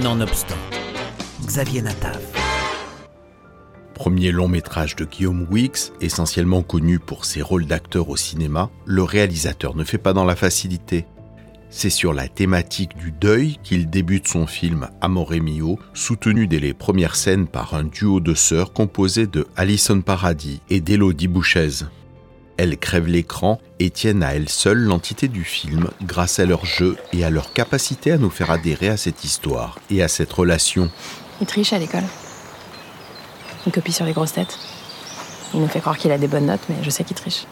Nonobstant, Xavier Natav. Premier long métrage de Guillaume Wix, essentiellement connu pour ses rôles d'acteur au cinéma, le réalisateur ne fait pas dans la facilité. C'est sur la thématique du deuil qu'il débute son film Amore Mio, soutenu dès les premières scènes par un duo de sœurs composé de Alison Paradis et d'Elodie Bouchez. Elles crèvent l'écran et tiennent à elles seules l'entité du film grâce à leur jeu et à leur capacité à nous faire adhérer à cette histoire et à cette relation. Il triche à l'école. Il copie sur les grosses têtes. Il nous fait croire qu'il a des bonnes notes, mais je sais qu'il triche.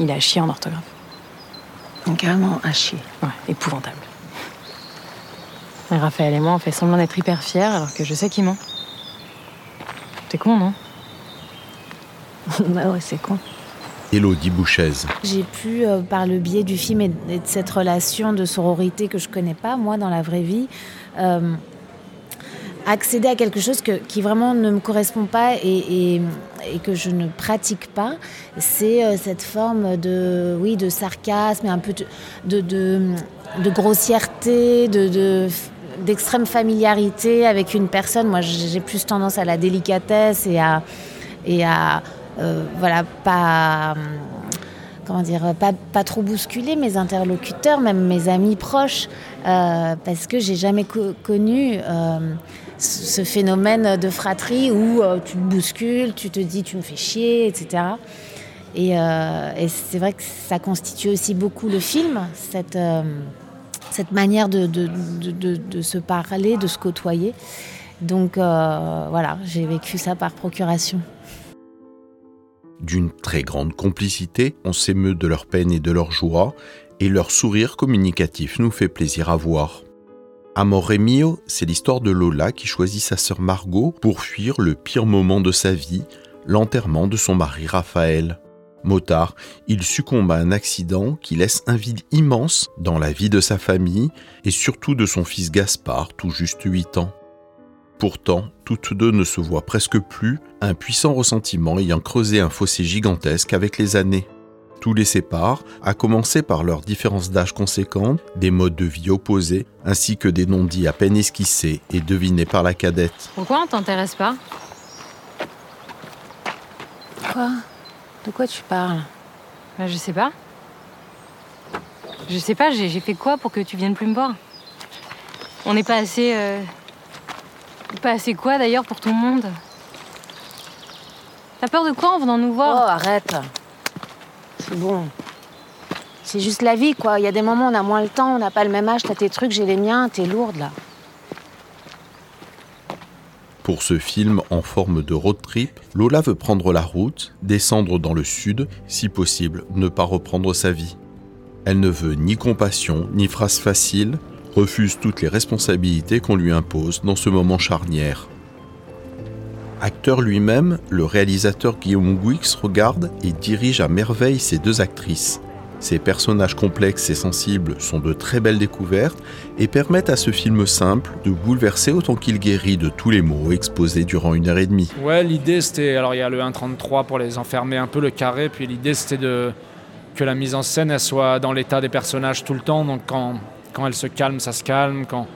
Il a chier en orthographe. Carrément à chier. Ouais, épouvantable. Et Raphaël et moi, on fait semblant d'être hyper fiers alors que je sais qu'il ment. C'est con, non? Bah ouais, c'est con. Elodie Bouchez. J'ai pu, euh, par le biais du film et de cette relation de sororité que je connais pas, moi, dans la vraie vie, euh, accéder à quelque chose qui vraiment ne me correspond pas et, que je ne pratique pas. C'est euh, cette forme de, oui, de sarcasme et un peu de, grossièreté, de, de- d'extrême familiarité avec une personne. Moi, j'ai plus tendance à la délicatesse et à, voilà, pas comment dire, pas, pas trop bousculer mes interlocuteurs, même mes amis proches, euh, parce que j'ai jamais co- connu euh, ce phénomène de fratrie où euh, tu te bouscules, tu te dis tu me fais chier, etc. Et, euh, c'est vrai que ça constitue aussi beaucoup le film, cette, euh, cette manière de, de- de- se parler, de se côtoyer. Donc euh, voilà, j'ai vécu ça par procuration. D'une très grande complicité, on s'émeut de leur peine et de leur joie, et leur sourire communicatif nous fait plaisir à voir. Amore Mio, c'est l'histoire de Lola qui choisit sa sœur Margot pour fuir le pire moment de sa vie, l'enterrement de son mari Raphaël. Motard, il succombe à un accident qui laisse un vide immense dans la vie de sa famille et surtout de son fils Gaspard, tout juste 8 ans. Pourtant, toutes deux ne se voient presque plus, un puissant ressentiment ayant creusé un fossé gigantesque avec les années. Tout les sépare, à commencer par leurs différences d'âge conséquentes, des modes de vie opposés, ainsi que des non-dits à peine esquissés et devinés par la cadette. Pourquoi on t'intéresse pas? Quoi? De quoi tu parles? Bah, je sais pas. Je sais pas, j'ai j'ai fait quoi pour que tu viennes plus me voir? On n'est pas assez. euh, Pas assez quoi d'ailleurs pour tout le monde T'as peur de quoi en venant nous Oh, voir arrête. C'est bon. C'est juste la vie, quoi. Il y a des moments où on a moins le temps, on n'a pas le même âge, t'as tes trucs, j'ai les miens, t'es lourde, là. Pour ce film en forme de road trip, Lola veut prendre la route, descendre dans le sud, si possible, ne pas reprendre sa vie. Elle ne veut ni compassion, ni phrase facile, refuse toutes les responsabilités qu'on lui impose dans ce moment charnière. Acteur lui-même, le réalisateur Guillaume Guix regarde et dirige à merveille ces deux actrices. Ces personnages complexes et sensibles sont de très belles découvertes et permettent à ce film simple de bouleverser autant qu'il guérit de tous les maux exposés durant une heure et demie. Ouais, l'idée c'était. Alors il y a le 1.33 pour les enfermer un peu le carré, puis l'idée c'était de que la mise en scène soit dans l'état des personnages tout le temps. Donc quand, quand elle se calme, ça se calme. Quand,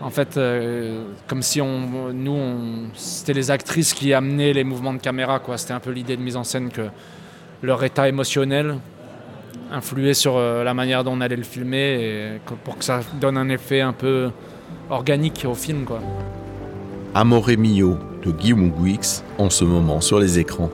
en fait, euh, comme si on, nous, c'était les actrices qui amenaient les mouvements de caméra. quoi. C'était un peu l'idée de mise en scène que leur état émotionnel influait sur euh, la manière dont on allait le filmer et pour que ça donne un effet un peu organique au film. quoi. Amore Mio de Guillaume Guix en ce moment sur les écrans.